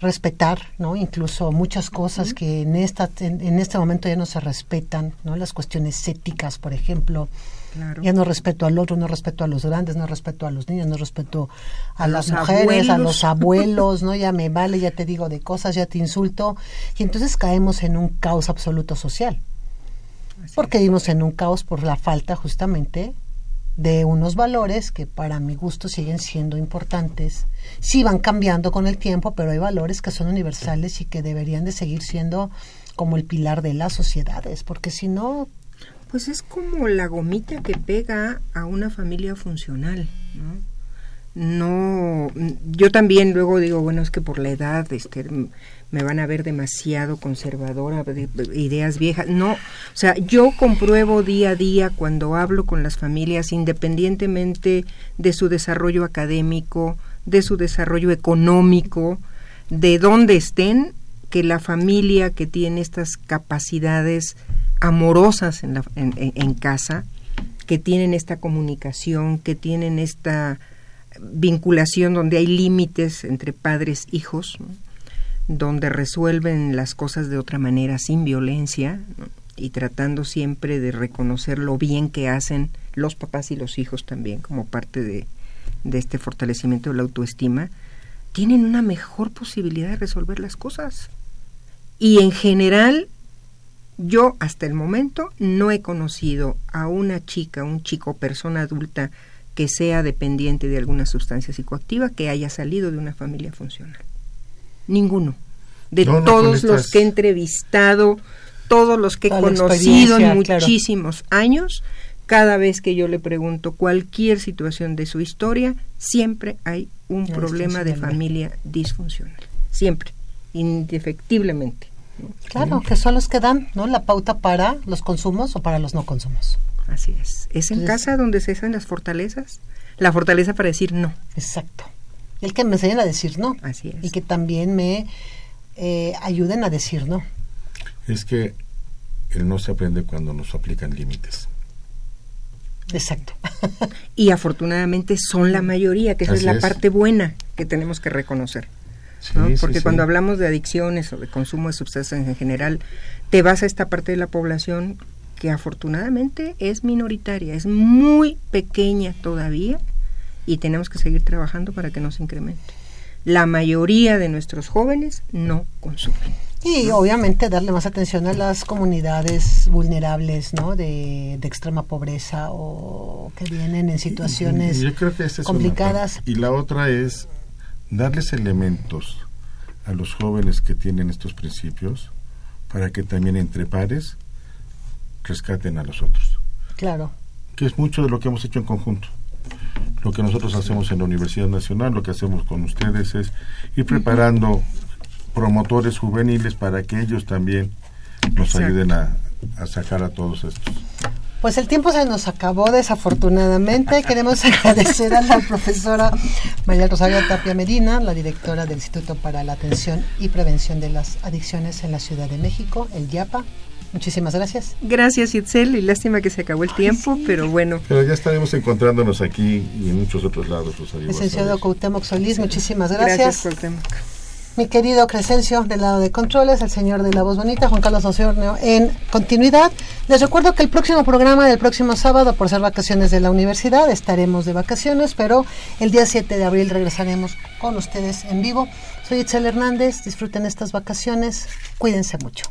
respetar, ¿no? Incluso muchas cosas que en esta en, en, este momento ya no se respetan, ¿no? Las cuestiones éticas, por ejemplo, Claro. Ya no respeto al otro, no respeto a los grandes, no respeto a los niños, no respeto a, a las mujeres, abuelos. a los abuelos, ¿no? Ya me vale, ya te digo de cosas, ya te insulto. Y entonces caemos en un caos absoluto social. Así porque vivimos en un caos por la falta justamente de unos valores que para mi gusto siguen siendo importantes. Sí van cambiando con el tiempo, pero hay valores que son universales y que deberían de seguir siendo como el pilar de las sociedades, porque si no, pues es como la gomita que pega a una familia funcional, ¿no? No, yo también luego digo, bueno, es que por la edad, este, me van a ver demasiado conservadora, de, de ideas viejas. No, o sea, yo compruebo día a día cuando hablo con las familias, independientemente de su desarrollo académico, de su desarrollo económico, de dónde estén, que la familia que tiene estas capacidades amorosas en, la, en, casa, que tienen esta comunicación, que tienen esta vinculación donde hay límites entre padres e hijos, ¿no? Donde resuelven las cosas de otra manera sin violencia y tratando siempre de reconocer lo bien que hacen los papás y los hijos también como parte de, de este fortalecimiento de la autoestima, tienen una mejor posibilidad de resolver las cosas. Y en general yo hasta el momento no he conocido a una chica, un chico, persona adulta que sea dependiente de alguna sustancia psicoactiva que haya salido de una familia funcional. Ninguno. De no, todos los que he entrevistado, todos los que he conocido en muchísimos claro. años, cada vez que yo le pregunto cualquier situación de su historia, siempre hay un no, problema de familia disfuncional. Siempre, indefectiblemente. Claro, que son los que dan ¿no? la pauta para los consumos o para los no consumos. Así es. Es en Entonces, casa donde se hacen las fortalezas. La fortaleza para decir no. Exacto. El que me enseñen a decir no. Así es. Y que también me eh, ayuden a decir no. Es que el no se aprende cuando nos aplican límites. Exacto. y afortunadamente son la mayoría, que esa Así es la es. parte buena que tenemos que reconocer. Sí, ¿no? Porque sí, cuando sí. hablamos de adicciones o de consumo de sustancias en general, te vas a esta parte de la población que afortunadamente es minoritaria, es muy pequeña todavía y tenemos que seguir trabajando para que no se incremente. La mayoría de nuestros jóvenes no consumen. Y ¿no? obviamente darle más atención a las comunidades vulnerables, ¿no? De, de extrema pobreza o que vienen en situaciones Yo creo que esa es complicadas. y la otra es darles elementos a los jóvenes que tienen estos principios para que también entre pares rescaten a los otros. Claro. Que es mucho de lo que hemos hecho en conjunto. Lo que nosotros hacemos en la Universidad Nacional, lo que hacemos con ustedes es ir preparando promotores juveniles para que ellos también nos ayuden a, a sacar a todos estos. Pues el tiempo se nos acabó desafortunadamente. Queremos agradecer a la profesora María Rosario Tapia Medina, la directora del Instituto para la Atención y Prevención de las Adicciones en la Ciudad de México, el YAPA. Muchísimas gracias. Gracias, Itzel, y lástima que se acabó el tiempo, sí. pero bueno. Pero ya estaremos encontrándonos aquí y en muchos otros lados, Rosario. Licenciado Cuauhtémoc Solís, muchísimas gracias. Gracias, Cuauhtémoc. Mi querido Crescencio, del lado de controles, el señor de la voz bonita, Juan Carlos Osornio, en continuidad. Les recuerdo que el próximo programa del próximo sábado, por ser vacaciones de la universidad, estaremos de vacaciones, pero el día 7 de abril regresaremos con ustedes en vivo. Soy Itzel Hernández, disfruten estas vacaciones, cuídense mucho.